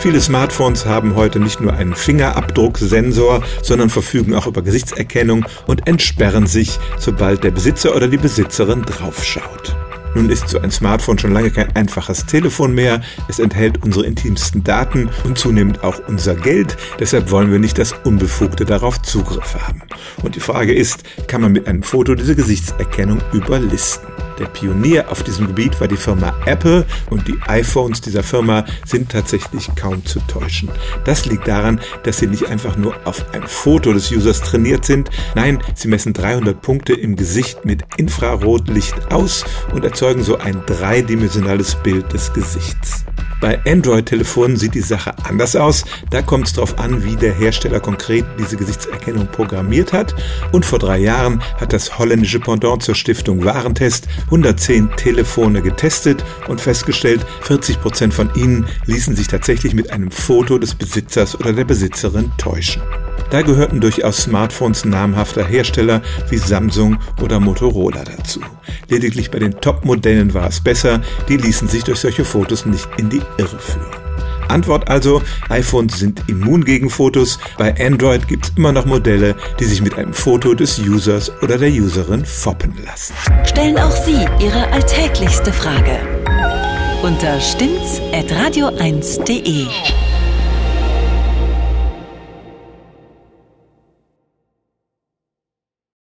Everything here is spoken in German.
Viele Smartphones haben heute nicht nur einen Fingerabdrucksensor, sondern verfügen auch über Gesichtserkennung und entsperren sich, sobald der Besitzer oder die Besitzerin draufschaut. Nun ist so ein Smartphone schon lange kein einfaches Telefon mehr. Es enthält unsere intimsten Daten und zunehmend auch unser Geld. Deshalb wollen wir nicht, dass Unbefugte darauf Zugriff haben. Und die Frage ist, kann man mit einem Foto diese Gesichtserkennung überlisten? Der Pionier auf diesem Gebiet war die Firma Apple und die iPhones dieser Firma sind tatsächlich kaum zu täuschen. Das liegt daran, dass sie nicht einfach nur auf ein Foto des Users trainiert sind, nein, sie messen 300 Punkte im Gesicht mit Infrarotlicht aus und erzeugen so ein dreidimensionales Bild des Gesichts. Bei Android-Telefonen sieht die Sache anders aus. Da kommt es darauf an, wie der Hersteller konkret diese Gesichtserkennung programmiert hat. Und vor drei Jahren hat das holländische Pendant zur Stiftung Warentest 110 Telefone getestet und festgestellt, 40 Prozent von ihnen ließen sich tatsächlich mit einem Foto des Besitzers oder der Besitzerin täuschen. Da gehörten durchaus Smartphones namhafter Hersteller wie Samsung oder Motorola dazu. Lediglich bei den Top-Modellen war es besser, die ließen sich durch solche Fotos nicht in die Irre führen. Antwort also, iPhones sind immun gegen Fotos, bei Android gibt es immer noch Modelle, die sich mit einem Foto des Users oder der Userin foppen lassen. Stellen auch Sie Ihre alltäglichste Frage unter stimmtz.radio1.de.